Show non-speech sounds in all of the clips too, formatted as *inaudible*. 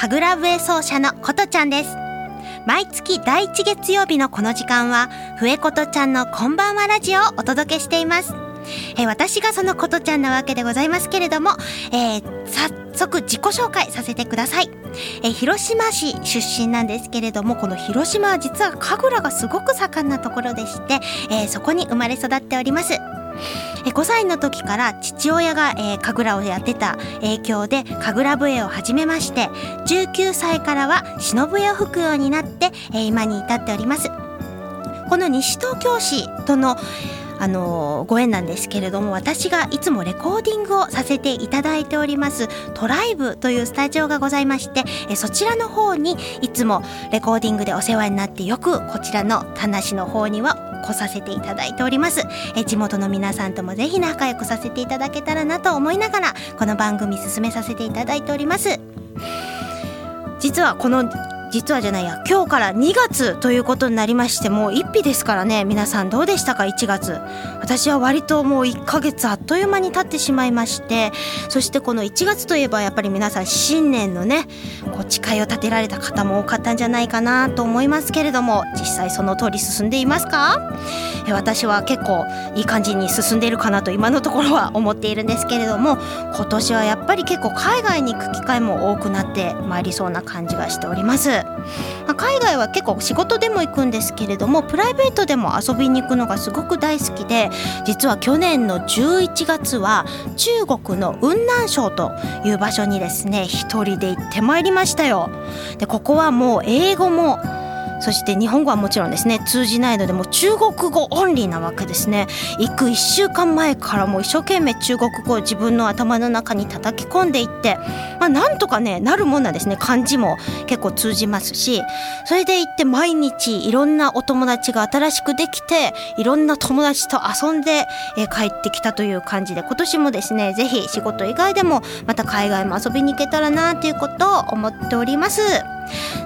神楽笛奏者のことちゃんです。毎月第1月曜日のこの時間は笛ことちゃんのこんばんはラジオをお届けしています。え、私がそのことちゃんなわけでございますけれども、えー、早速自己紹介させてください、え、広島市出身なんですけれどもこの広島は実は神楽がすごく盛んなところでして、えそこに生まれ育っております。5歳の時から父親が、えー、神楽をやってた影響で神楽笛を始めまして19歳からは忍笛を吹くようになって、えー、今に至っております。この西東京市とのあのご縁なんですけれども私がいつもレコーディングをさせていただいておりますトライブというスタジオがございましてえそちらの方にいつもレコーディングでお世話になってよくこちらの田無の方には来させていただいております。え地元の皆さんともぜひ仲良くさせていただけたらなと思いながらこの番組進めさせていただいております。実はこの実はじゃないや今日から2月ということになりましてもう1日ですからね皆さんどうでしたか？1月。私は割ともう1ヶ月あっという間に経ってしまいましてそしてこの1月といえばやっぱり皆さん新年のねこう誓いを立てられた方も多かったんじゃないかなと思いますけれども実際その通り進んでいますか？私は結構いい感じに進んでいるかなと今のところは思っているんですけれども今年はやっぱり結構海外に行く機会も多くなってまいりそうな感じがしております。ま、海外は結構仕事でも行くんですけれどもプライベートでも遊びに行くのがすごく大好きで実は去年の11月は中国の雲南省という場所にですね一人で行ってまいりましたよ。でここはもう英語もそして日本語はもちろんですね通じないのでもう中国語オンリーなわけですね。行く1週間前からもう一生懸命中国語を自分の頭の中に叩き込んでいって、まあ、なんとかねなるもんなんですね。漢字も結構通じますし。それで行って毎日いろんなお友達が新しくできていろんな友達と遊んで、え、帰ってきたという感じで今年もですね是非仕事以外でもまた海外も遊びに行けたらなということを思っております。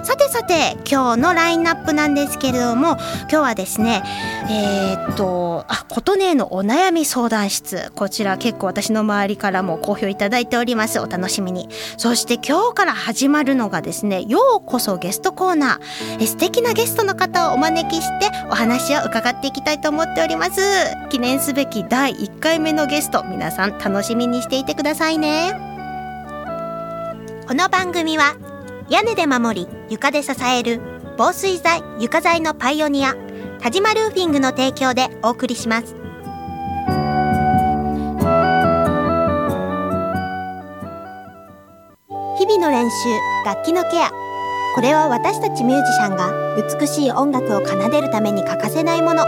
さてさて今日のラインナップなんですけれども今日はですねえー、っとあ琴音のお悩み相談室こちら結構私の周りからも好評いただいております。お楽しみに。そして今日から始まるのがですねようこそゲストコーナー。え素敵なゲストの方をお招きしてお話を伺っていきたいと思っております。記念すべき第1回目のゲスト皆さん楽しみにしていてくださいね。この番組は屋根で守り床で支える防水材床材のパイオニア田島ルーフィングの提供でお送りします。日々の練習楽器のケアこれは私たちミュージシャンが美しい音楽を奏でるために欠かせないもの。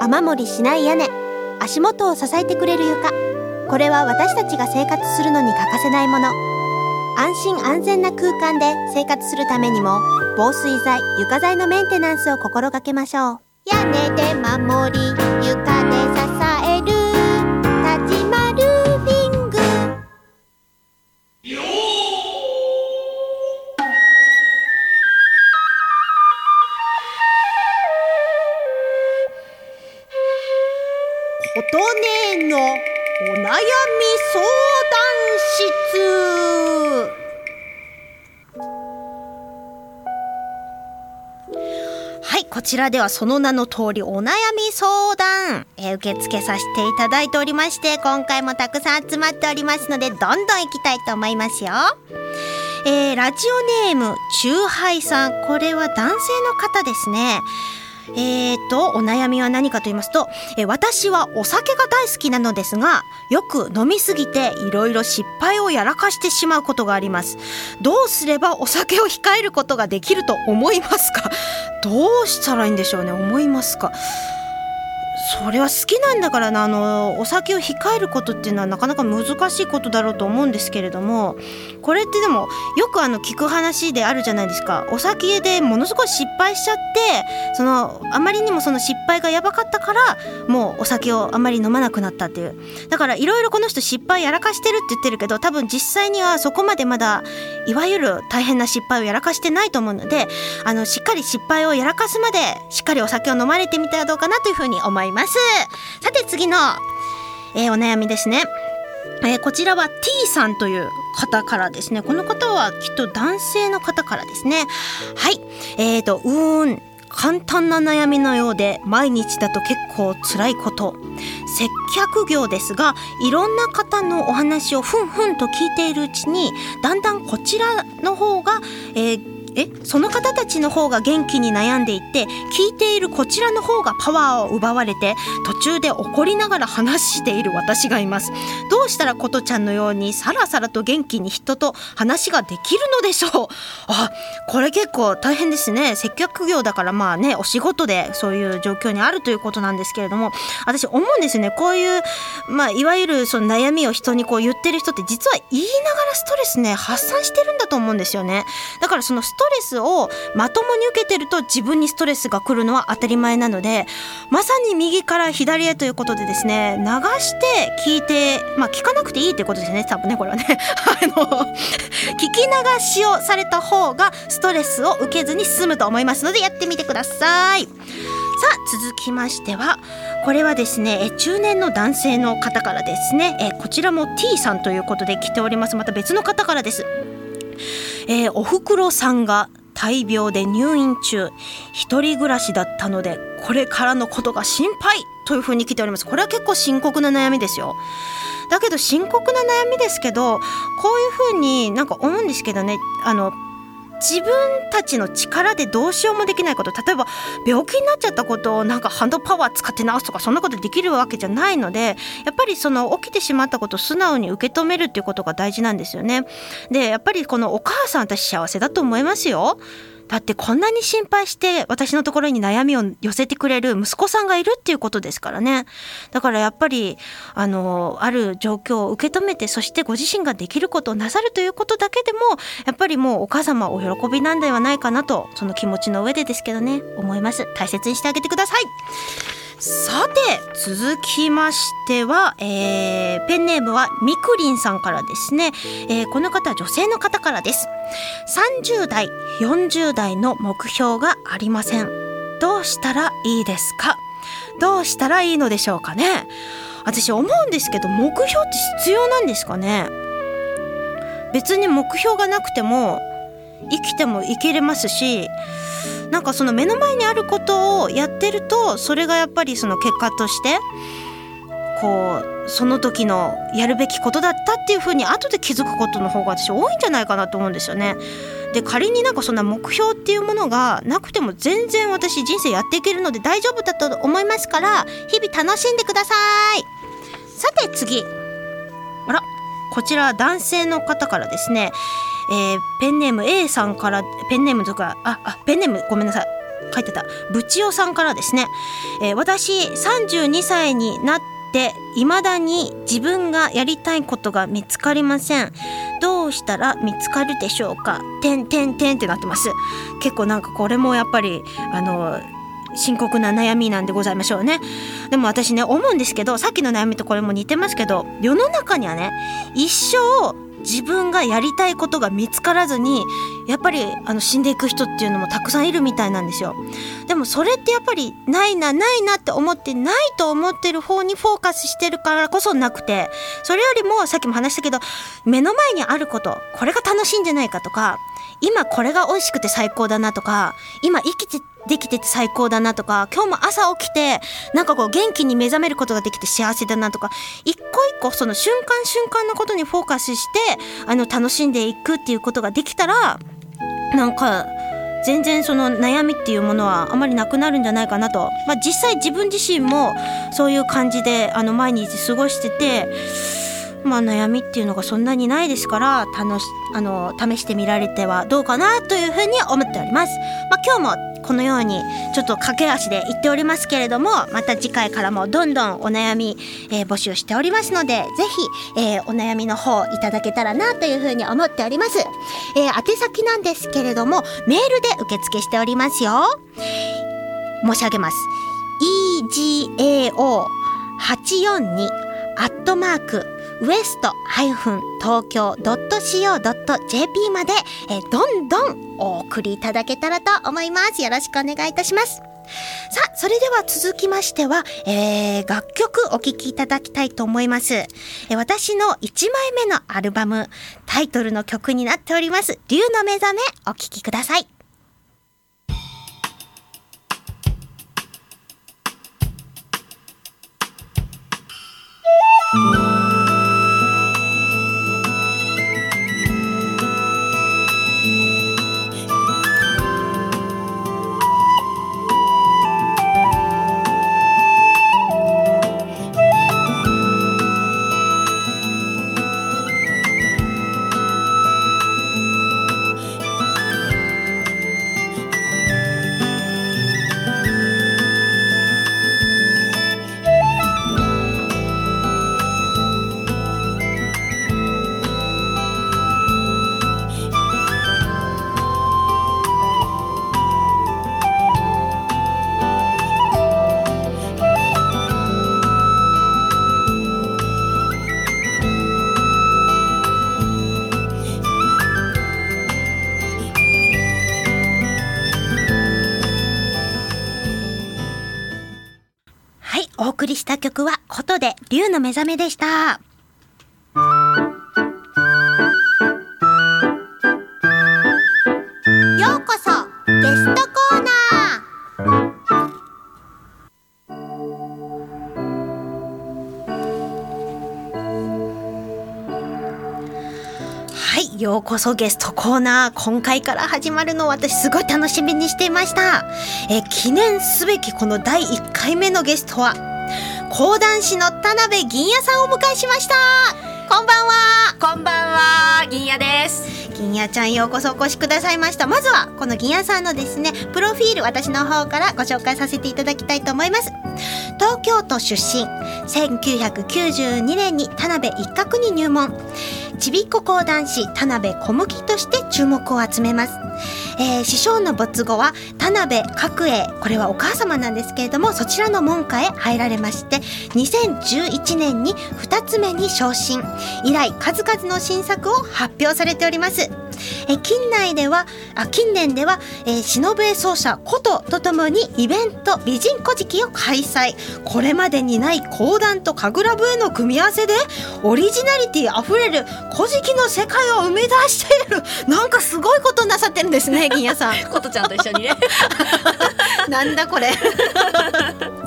雨漏りしない屋根足元を支えてくれる床これは私たちが生活するのに欠かせないもの。安心安全な空間で生活するためにも防水材床材のメンテナンスを心がけましょう。屋根で守り床ちらではその名の通りお悩み相談、えー、受け付けさせていただいておりまして今回もたくさん集まっておりますのでどんどん行きたいと思いますよ。えー、ラジオネームチューハイさんこれは男性の方ですね。えーと、お悩みは何かと言いますと、え私はお酒が大好きなのですが、よく飲みすぎていろいろ失敗をやらかしてしまうことがあります。どうすればお酒を控えることができると思いますか？どうしたらいいんでしょうね。思いますか？それは好きなんだからな。あのお酒を控えることっていうのはなかなか難しいことだろうと思うんですけれどもこれってでもよくあの聞く話であるじゃないですか。お酒でものすごい失敗しちゃってそのあまりにもその失敗がやばかったからもうお酒をあまり飲まなくなったっていう。だからいろいろこの人失敗やらかしてるって言ってるけど多分実際にはそこまでまだいわゆる大変な失敗をやらかしてないと思うのであのしっかり失敗をやらかすまでしっかりお酒を飲まれてみてはどうかなというふうに思います。ます。さて次の、えー、お悩みですね。えー、こちらは T さんという方からですね。この方はきっと男性の方からですね。はい。えーとうーん。簡単な悩みのようで毎日だと結構辛いこと。接客業ですがいろんな方のお話をふんふんと聞いているうちにだんだんこちらの方が、えーえその方たちの方が元気に悩んでいて聞いているこちらの方がパワーを奪われて途中で怒りながら話している私がいます。どうしたらことちゃんのようにさらさらと元気に人と話ができるのでしょう？あこれ結構大変ですね。接客業だからまあねお仕事でそういう状況にあるということなんですけれども。私思うんですね。こういうまあいわゆるその悩みを人にこう言ってる人って実は言いながらストレスね発散してるんだと思うんですよね。だからそのストレスをまともに受けてると自分にストレスが来るのは当たり前なのでまさに右から左へということでですね流して聞いてまあ聞かなくていいってことですね多分ねこれはね。*laughs* あの聞き流しをされた方がストレスを受けずに済むと思いますのでやってみてください。さあ続きましてはこれはですね中年の男性の方からですねえこちらも T さんということで来ております。また別の方からです。えー、おふくろさんが大病で入院中。一人暮らしだったのでこれからのことが心配というふうに来ております。これは結構深刻な悩みですよ。だけど深刻な悩みですけどこういうふうになんか思うんですけどね。あの自分たちの力でどうしようもできないこと例えば病気になっちゃったことをなんかハンドパワー使って治すとかそんなことできるわけじゃないのでやっぱりその起きてしまったことを素直に受け止めるっていうことが大事なんですよね。でやっぱりこのお母さん私幸せだと思いますよ。だってこんなに心配して私のところに悩みを寄せてくれる息子さんがいるっていうことですからね。だからやっぱりあのある状況を受け止めてそしてご自身ができることをなさるということだけでもやっぱりもうお母様お喜びなんではないかなとその気持ちの上でですけどね思います。大切にしてあげてください。さて続きましては、えー、ペンネームはみくりんさんからですね、えー、この方は女性の方からです。30代40代の目標がありません。どうしたらいいですか？どうしたらいいのでしょうかね？私思うんですけど目標って必要なんですかね？別に目標がなくても生きても生きれますしなんかその目の前にあることをやってるとそれがやっぱりその結果としてこうその時のやるべきことだったっていうふうに後で気づくことの方が私多いんじゃないかなと思うんですよね。で仮になんかそんな目標っていうものがなくても全然私人生やっていけるので大丈夫だと思いますから日々楽しんでください。さて次。あらこちら男性の方からですね。えー、ペンネーム A さんからペンネームとかああペンネームごめんなさい。書いてた。ぶちおさんからですね、えー、私32歳になって未だに自分がやりたいことが見つかりません。どうしたら見つかるでしょうか？てんてんてんってなってます。結構なんかこれもやっぱりあの深刻な悩みなんでございましょうね。でも私ね思うんですけどさっきの悩みとこれも似てますけど世の中にはね一生自分がやりたいことが見つからずにやっぱりあの死んでいく人っていうのもたくさんいるみたいなんですよ。でもそれってやっぱりないなないなって思ってないと思ってる方にフォーカスしてるからこそなくてそれよりもさっきも話したけど目の前にあることこれが楽しいんじゃないかとか今これが美味しくて最高だなとか今生きてできてて最高だなとか今日も朝起きてなんかこう元気に目覚めることができて幸せだなとか一個一個その瞬間瞬間のことにフォーカスしてあの楽しんでいくっていうことができたらなんか全然その悩みっていうものはあまりなくなるんじゃないかなと、まあ、実際自分自身もそういう感じであの毎日過ごしててまあ、悩みっていうのがそんなにないですから楽しあの試してみられてはどうかなというふうに思っております。まあ、今日もこのようにちょっと駆け足で言っておりますけれどもまた次回からもどんどんお悩み、えー募集しておりますのでぜひ、えーお悩みの方いただけたらなというふうに思っております、えー宛先なんですけれどもメールで受付しておりますよ。申し上げます。egao842 アットマークウエスト東京 .co.jp まで、えどんどんお送りいただけたらと思います。よろしくお願いいたします。さあ、それでは続きましては、えー楽曲お聴きいただきたいと思います。えー私の1枚目のアルバム、タイトルの曲になっております、竜の目覚め、お聴きください。はい、曲は、ことで、竜の目覚めでした。ようこそ、ゲストコーナー。はい、ようこそゲストコーナー。今回から始まるのを私すごい楽しみにしていました。え記念すべきこの第1回目のゲストは、講談師の田辺銀也さんをお迎えしました。こんばんは。こんばんは、銀谷です。銀也ちゃんようこそお越しくださいました。まずは、この銀也さんのですね、プロフィール私の方からご紹介させていただきたいと思います。東京都出身、1992年に田辺一角に入門。ちびっこ講談師田辺小麦として注目を集めます。えー師匠の没後は田辺角栄。これはお母様なんですけれどもそちらの門下へ入られまして2011年に2つ目に昇進。以来数々の新作を発表されております。えー近内ではあ近年では、えー、忍笛奏者琴とともにイベント美人古事記を開催。これまでにない講談と神楽笛の組み合わせでオリジナリティあふれる古事記の世界を生み出している。なんかすごいことなさってるんですね銀谷さん。*laughs* ことちゃんと一緒にね。*laughs* なんだこれ *laughs*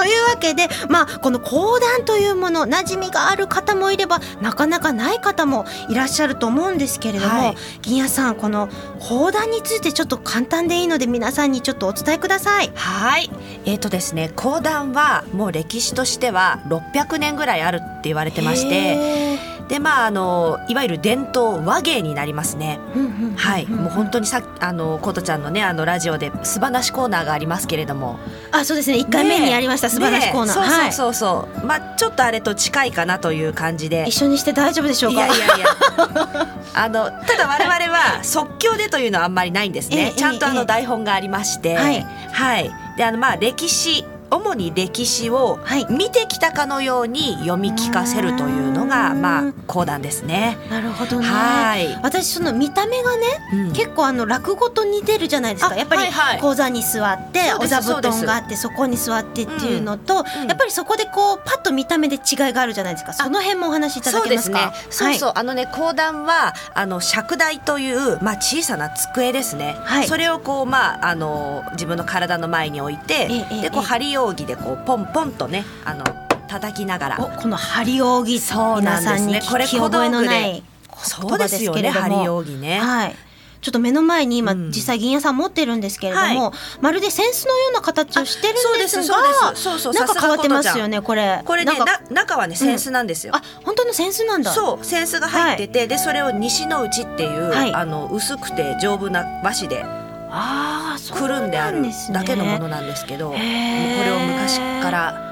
というわけでまあこの講談というもの馴染みがある方もいればなかなかない方もいらっしゃると思うんですけれども、はい銀谷さんこの講談についてちょっと簡単でいいので皆さんにちょっとお伝えください。はい。えっ、とですね、講談はもう歴史としては600年ぐらいあるって言われてまして、でまああのいわゆる伝統和芸になりますね。はい、もう本当にさっあのことちゃんのねあのラジオで素晴らしコーナーがありますけれども、あそうですね。1回目にやりました、素晴らしいコーナー、ねはい。そうそうそう。そう、まあちょっとあれと近いかなという感じで。一緒にして大丈夫でしょうか？いやいやいや。*laughs* あのただ我々は即興でというのはあんまりないんですね、ええちゃんとあええ。の台本がありまして、はい。はい。であのまあ歴史主に歴史をはい。見てきたかのように読み聞かせるというのがうん。まあ講談ですね。なるほどね。はい、私その見た目がねうん。結構あの落語と似てるじゃないですか。あやっぱり講座に座ってお座布団があってそこに座ってっていうのと、うん。やっぱりそこでこうパッと見た目で違いがあるじゃないですか。その辺もお話しいただけますか？ですね。そうそう、あのね講談はあの尺台というまあ小さな机ですね。はい。それをこうまああの自分の体の前に置いて、でこう針扇でこうポンポンとねあの叩きながら。おこの針扇そうなんですね。皆さんにこれ聞き覚えのない言そう葉ですよね。針扇ね。はい。ちょっと目の前に今、うん。実際銀屋さん持ってるんですけれども、はまるで扇子のような形をしてるんですがそうですそうです。そうそうなんか変わってますよねこれ。これね中はね扇子なんですよ。あ本当の扇子なんだ。そう扇子が入ってて、でそれを西の内っていう、はい。あの薄くて丈夫な和紙で。あくるんであるだけのものなんですけど、もうこれを昔から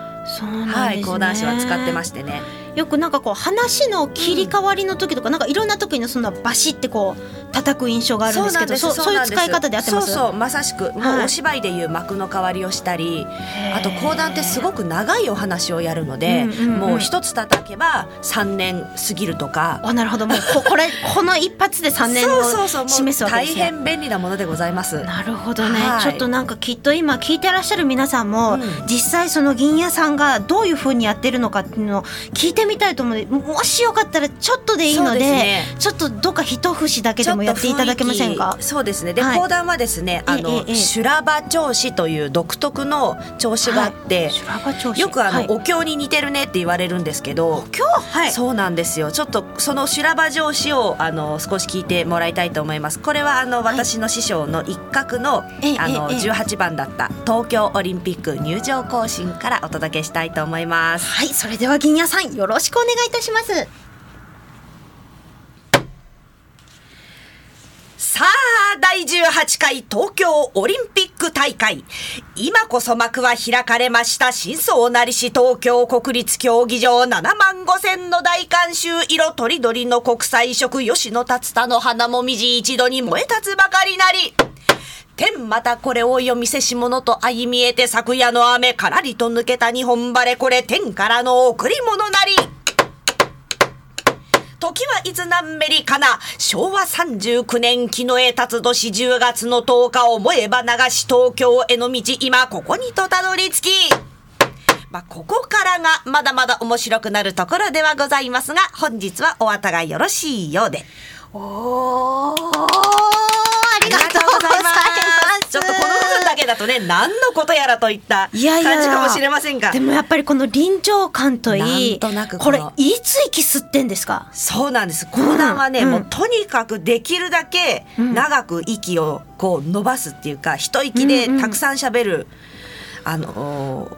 はい講談師は使ってましてね。よくなんかこう話の切り替わりの時とか、なんかいろんな時にそんなバシってこう叩く印象があるんですけどそうそういう使い方でやってます？そうそうまさしく。もうお芝居でいう幕の代わりをしたり、あと講談ってすごく長いお話をやるので、もう一つ叩けば3年過ぎるとか。あなるほど。もうこ *laughs* これこの一発で3年を示すわけ大ですね。変便利なものでございます。なるほどね、はい。ちょっとなんかきっと今聞いてらっしゃる皆さんも、うん。実際その銀屋さんがどういう風にやってるのかっていうのを聞いてみたいと思うのでもしよかったらちょっとでいいのでちょっとどっか一節だけでもやっていただけませんか？そうですね。で、はい。講談はですねあの、ええええ。修羅場調子という独特の調子があって、修羅場調子。よくあの、はい。お経に似てるねって言われるんですけど今日はい。そうなんですよ。ちょっとその修羅場上司をあの少し聞いてもらいたいと思います。これはあの私の師匠の一角の,、ええあのええ18番だった東京オリンピック入場行進からお届けしたいと思います。はい。それでは銀屋さんよろしくお願いいたしますさあ第18回東京オリンピック大会。今こそ幕は開かれました真相なりし東京国立競技場。7万5千の大観衆色とりどりの国際色。吉野達田の花もみじ一度に燃え立つばかりなり。天またこれを読みせし者と相見えて昨夜の雨からりと抜けた日本晴れ。これ天からの贈り物なり。時はいつ何メリかな。昭和39年木の絵辰年10月の10日思えば流し東京への道今ここにとたどり着き。まあ、ここからがまだまだ面白くなるところではございますが本日はお後がよろしいようで。おーありがとう。だとね何のことやらといったいやいや。感じかもしれませんが。でもやっぱりこの臨場感といいこれいつ息吸ってんですか？そうなんです。講談はね、うん。もうとにかくできるだけうん。長く息をこう伸ばすっていうか一息でうんうん。たくさん喋る、あの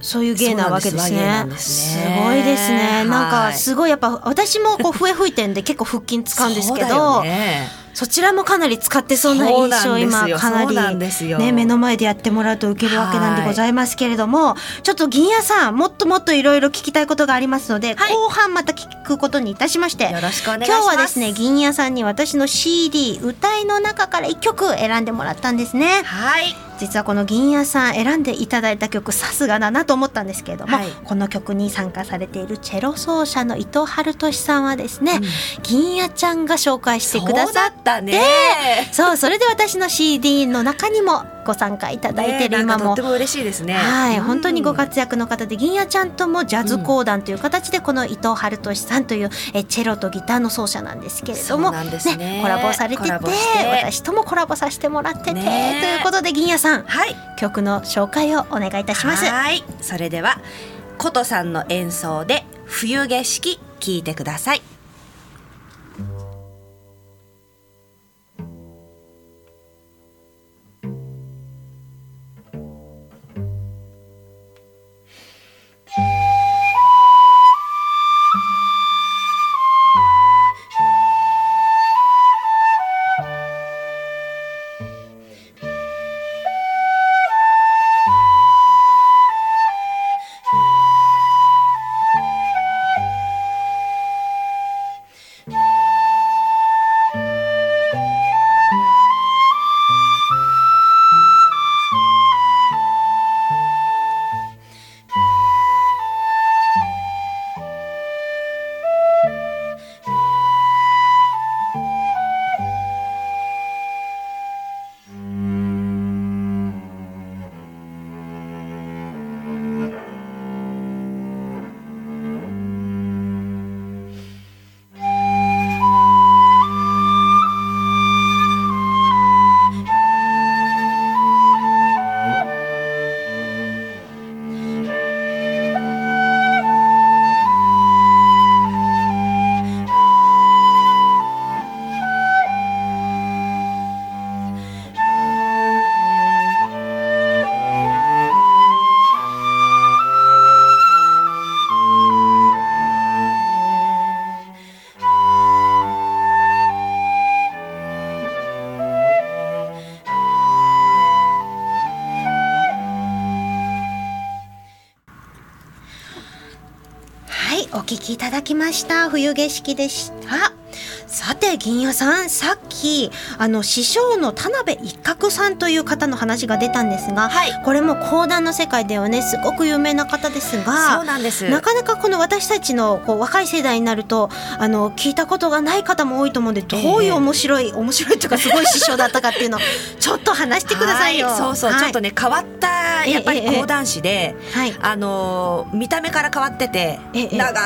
そういう芸なわけですね。すす和芸なんです。ねごいですね。はい。なんかすごいやっぱ私もこう笛吹いてんで結構腹筋使うんですけど、ねそちらもかなり使ってそうな印象今かなりね目の前でやってもらうと受けるわけなんでございますけれども、ちょっと銀屋さんもっともっといろいろ聞きたいことがありますので、はい。後半また聞くことにいたしまして。よろしくお願いします。今日はですね銀屋さんに私の CD 歌いの中から1曲選んでもらったんですね。はい実はこの銀屋さん選んでいただいた曲さすがだなと思ったんですけれども、はい。この曲に参加されているチェロ奏者の伊藤春俊さんはですね、うん。銀屋ちゃんが紹介してくださっったね。そうそれで私の CD の中にもご参加いただいてるね今も。なんかとっても嬉しいですね。はい、うん。本当にご活躍の方で銀谷ちゃんともジャズ講談という形でこの伊藤春俊さんというえチェロとギターの奏者なんですけれどもそうなんですね。コラボされてて私ともコラボさせてもらってて、ね。ということで銀谷さんはい。曲の紹介をお願いいたします。はい。それでは琴さんの演奏で冬景色聞いてくださいだきました。冬景色でした。さて銀谷さんさっきあの師匠の田辺一角さんという方の話が出たんですが、はい。これも講談の世界ではねすごく有名な方ですがそうなんです。なかなかこの私たちのこう若い世代になるとあの聞いたことがない方も多いと思うんでどういう面白い、面白いというかすごい師匠だったかっていうのを *laughs* ちょっと話してくださいよ。はいそうそう、はい。ちょっとね変わったやっぱりええ。ええ講談師で、はい。あのー見た目から変わってて、ええ長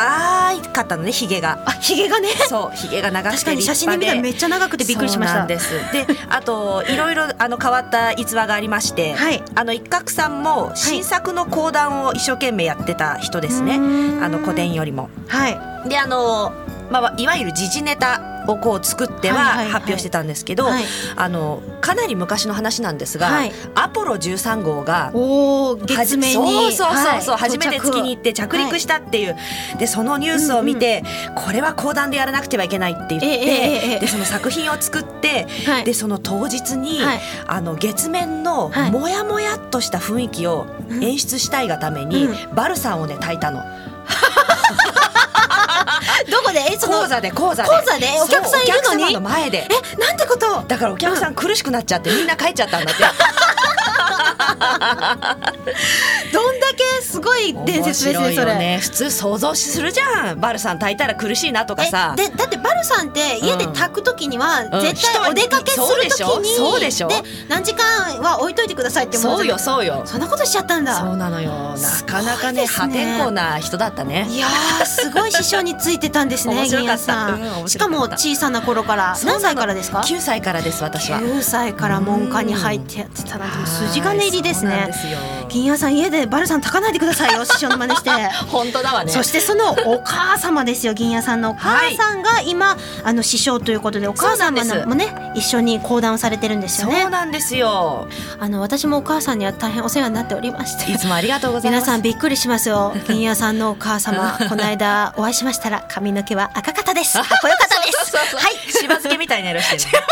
かったのねひげが。あひげがね？そうひげが長くて確かに写真で見たらめっちゃ長くてびっくりしました。そうなんです。であといろいろあの変わった逸話がありまして、はい。あの一角さんも新作の講談を一生懸命やってた人ですね、うーん。あの古典よりも。はい。であの、まあ、いわゆる時事ネタをこう作っては発表してたんですけど、はい。あのかなり昔の話なんですが、はい。アポロ13号がおお月面に。そうそうそうそう、はい。初めて月に行って着。陸したっていう、でそのニュースを見て、これは講談でやらなくてはいけないって言って、でその作品を作って、はい。でその当日に、はい。あの月面のはい。モヤモヤっとした雰囲気をうん演出したいがために、うバルサンをね炊いたのどこで？え *laughs* その講座で講座で。講座で？お客さんいるのに？お客様の前で。えなんてこと？だからお客さん苦しくなっちゃってみんな帰っちゃったんだって。*laughs* *laughs* どんだけすごい伝説ですねそれ。普通想像するじゃん。バルさん炊いたら苦しいなとかさ。えでだってバルさんって家で炊く時にはうん。絶対お出かけする時に、そうでしょ。そうでしょ。何時間は置いといてくださいって思そうよそうよ。そんなことしちゃったんだ。そうなのよ。なかなかねね。破天荒な人だったね。いやーすごい師匠についてたんですね面白かった。うんしかも小さな頃から。何歳からですか？9歳からです私は。9歳から門下に入ってやってたなんてもう筋金入りですね。はいそうなんですよ。銀谷さん家でバルさん炊かないでくださいよ師匠の真似して。*laughs* 本当だわね。そしてそのお母様ですよ銀谷さんのお母さんが今、あの師匠ということでお母様もね一緒に講談をされてるんですよそうねなんですよ。あの私もお母さんには大変お世話になっておりまして。いつもありがとうございます。皆さんびっくりしますよ。銀谷さんのお母様 *laughs* この間お会いしましたら髪の毛は赤かったです。*laughs* かっこよかったです。はい。しば漬けみたいな色してる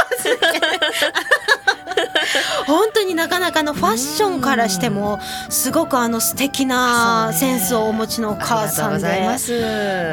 *laughs* 本当になかなかのファッションからしてもすごくあの素敵なセンスをお持ちのお母さんで。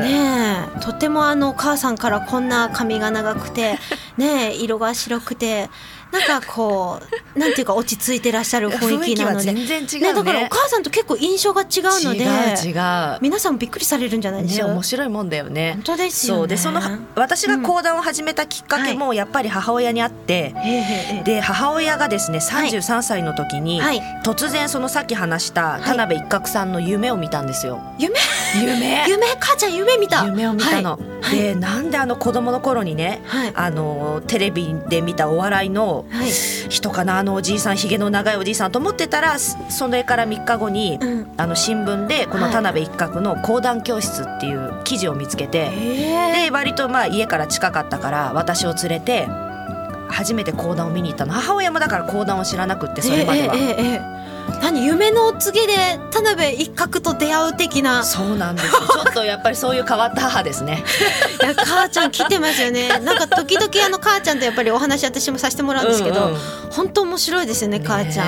ねえとてもあのお母さんからこんな髪が長くて *laughs* ねえ色が白くてなんかこうなんていうか落ち着いてらっしゃる雰囲気なので。全然違うね。だからお母さんと結構印象が違うので。皆さんもびっくりされるんじゃないですね、か、面白いもんだよね。本当ですよね。そうでその私が講談を始めたきっかけもやっぱり母親にあって、へえへえで母親がですね33歳の時に、はい。突然そのさっき話した田辺一角さんの夢を見たんですよ。夢？夢？*laughs* 夢？母ちゃん夢見た。夢を見たの。はい。でなんであの子供の頃にねはい。あのテレビで見たお笑いのはい。人かなあのおじいさんひげの長いおじいさんと思ってたらそそれから3日後に、うん。あの新聞でこの田辺一角の講談教室っていう記事を見つけて。で割とまあ家から近かったから私を連れて初めて講談を見に行ったの。母親もだから講談を知らなくってそれまでは、何夢のお告げで田辺一角と出会う的な。そうなんですよ。*laughs* ちょっとやっぱりそういう変わった母ですね。いや母ちゃん来てますよね。なんか時々あの母ちゃんとやっぱりお話私もさせてもらうんですけど、うんうん。本当面白いですよね母ちゃん、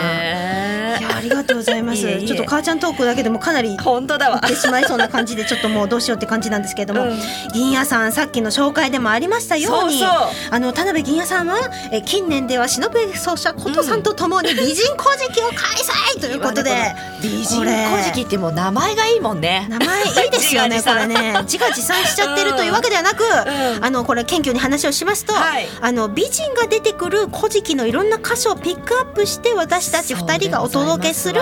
いやありがとうございます。ちょっと母ちゃんトークだけでもかなり本当だわ。行ってしまいそうな感じでちょっともうどうしようって感じなんですけれども、うん。銀谷さんさっきの紹介でもありましたようにあの田辺銀谷さんはえ近年では忍奏者琴さんとともに美人古事記を開催ということで、美人これ古事記ってもう名前がいいもんね。名前いいですよねこれね。自画自賛しちゃってるというわけではなく、ん。あのこれ謙虚に話をしますと、はい。あの美人が出てくる古事記のいろんな箇所をピックアップして私たち二人がお届けする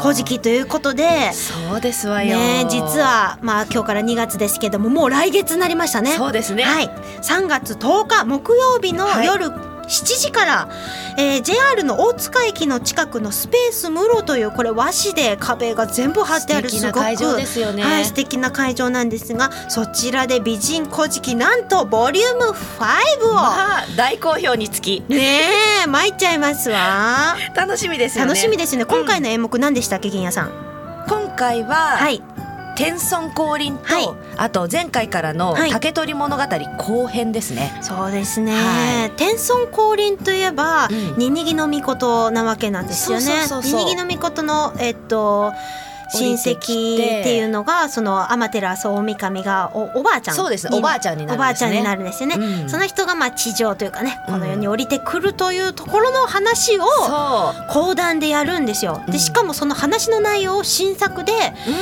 古事記ということで。そうですわよ。ね実はまあ今日から2月ですけどももう来月になりましたね。そうですね。はい、3月10日木曜日のはい。夜7時から、えー JR の大塚駅の近くのスペースムロというこれ和紙で壁が全部貼ってあるすごくすよね。はい、素敵な会場なんですがそちらで美人古事記なんとボリューム5を、まあ大好評につき。ねえ参っちゃいますわ。楽しみですよね。楽しみですね。今回の演目何でしたっけ銀谷さん。今回は、はい天孫降臨と、はい。あと前回からのはい。竹取物語後編ですね。そうですね、はい。天孫降臨といえば、うん。ニニギの御事なわけなんですよね。ニニギの御事のえっと親戚っていうのがその天照大神がおおばあちゃん。そうです。ねおばあちゃんになるんですね。おばあちゃんになるんですよね、うん。その人がまあ地上というかねこの世に降りてくるというところの話を講談でやるんですよ。うん。でしかもその話の内容を新作で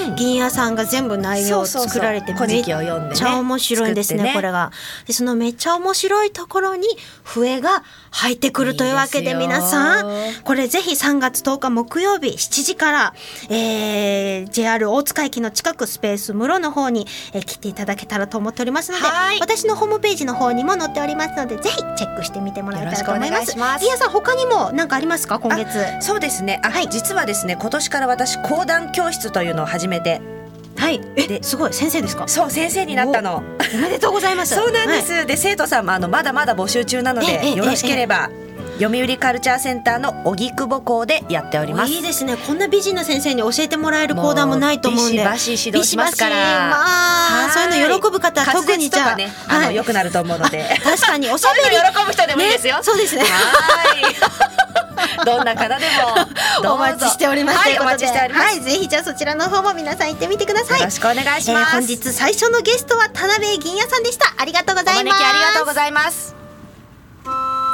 うん。銀屋さんが全部内容を作られてめっちゃ面白いんですねこれが。でそのめっちゃ面白いところに笛が入ってくるというわけで皆さん。これぜひ3月10日木曜日7時から、えー JR 大塚駅の近くスペース室の方に、えー来ていただけたらと思っておりますのではい。私のホームページの方にも載っておりますのでぜひチェックしてみてもらえたらと思います。リアさん他にも何かありますか？今月。そうですね。あ、はい。実はですね今年から私講談教室というのを始めて。はい。えですごい。先生ですか？そう先生になったの。おめでとうございます。*laughs* そうなんではい。す、で生徒さんもあのまだまだ募集中なのええええでよろしければ読売カルチャーセンターの荻窪校でやっております。いいですね。こんな美人な先生に教えてもらえる講談もないと思うんで。ビシバシ指導しますから。ビシバシまあそういうの喜ぶ方特にじゃあ、ねあの良くなると思うので。確かにおしゃべり。喜ぶ人でもいいですよ、ねそうですね。はい。どんな方でも。*laughs* お待ちしております。はいお待ちしております、はい、ぜひじゃあそちらの方も皆さん行ってみてください。よろしくお願いしえーます、本日最初のゲストは田辺銀也さんでした。ありがとうございます。ありがとうございます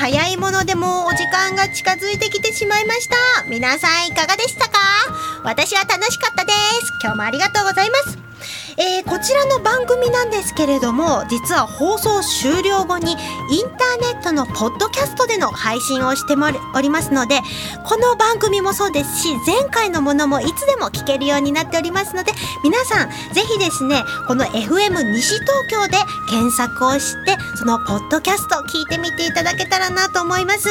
早いものでもお時間が近づいてきてしまいました。皆さんいかがでしたか？私は楽しかったです。今日もありがとうございます。えーこちらの番組なんですけれども実は放送終了後にインターネットのポッドキャストでの配信をしておりますのでこの番組もそうですし前回のものもいつでも聞けるようになっておりますので皆さんぜひですねこの FM 西東京で検索をしてそのポッドキャスト聞いてみていただけたらなと思います。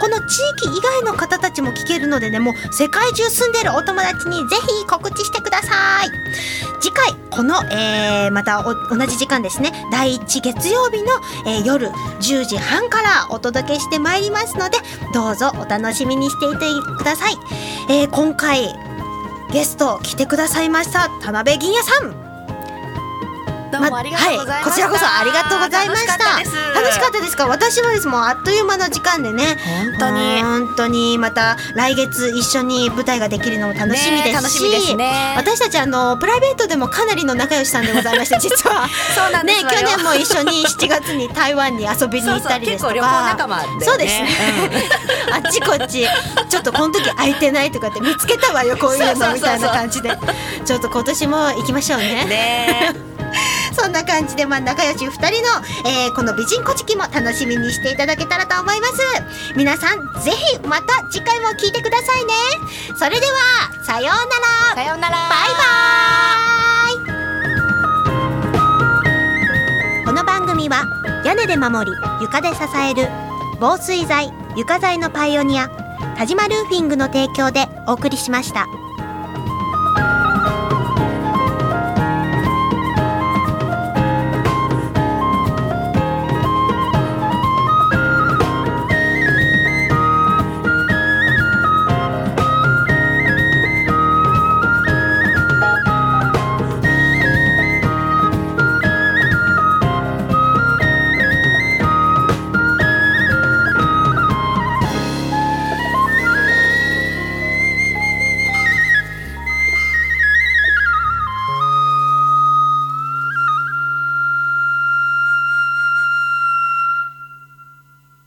この地域以外の方たちも聞けるのでねもう世界中住んでるお友達にぜひ告知してください。次回の、えーまた同じ時間ですね。第1月曜日の、えー夜10時半からお届けしてまいりますのでどうぞお楽しみにしていてください、えー今回ゲスト来てくださいました田辺銀也さん。どうもありがとうございました、はい、こちらこそありがとうございました。楽しかったです。か私はですもうあっという間の時間でね。本当に。本当にまた来月一緒に舞台ができるのも楽しみですし、ね楽しみですね。私たちあのプライベートでもかなりの仲良しさんでございまして *laughs* 実は。そうなんでね去年も一緒に7月に台湾に遊びに行ったりですとかそうね。そうですね、あっちこっち。ちょっとこの時空いてないとかって見つけたわよこういうのみたいな感じで。ちょっと今年も行きましょうね。ね *laughs* そんな感じで、まあ、仲良し2人の、えーこの美人古事記も楽しみにしていただけたらと思います。皆さん、ぜひまた次回も聞いてくださいね。それでは、さようなら。さようならバイバーイこの番組は屋根で守り床で支える防水材床材のパイオニア田島ルーフィングの提供でお送りしました。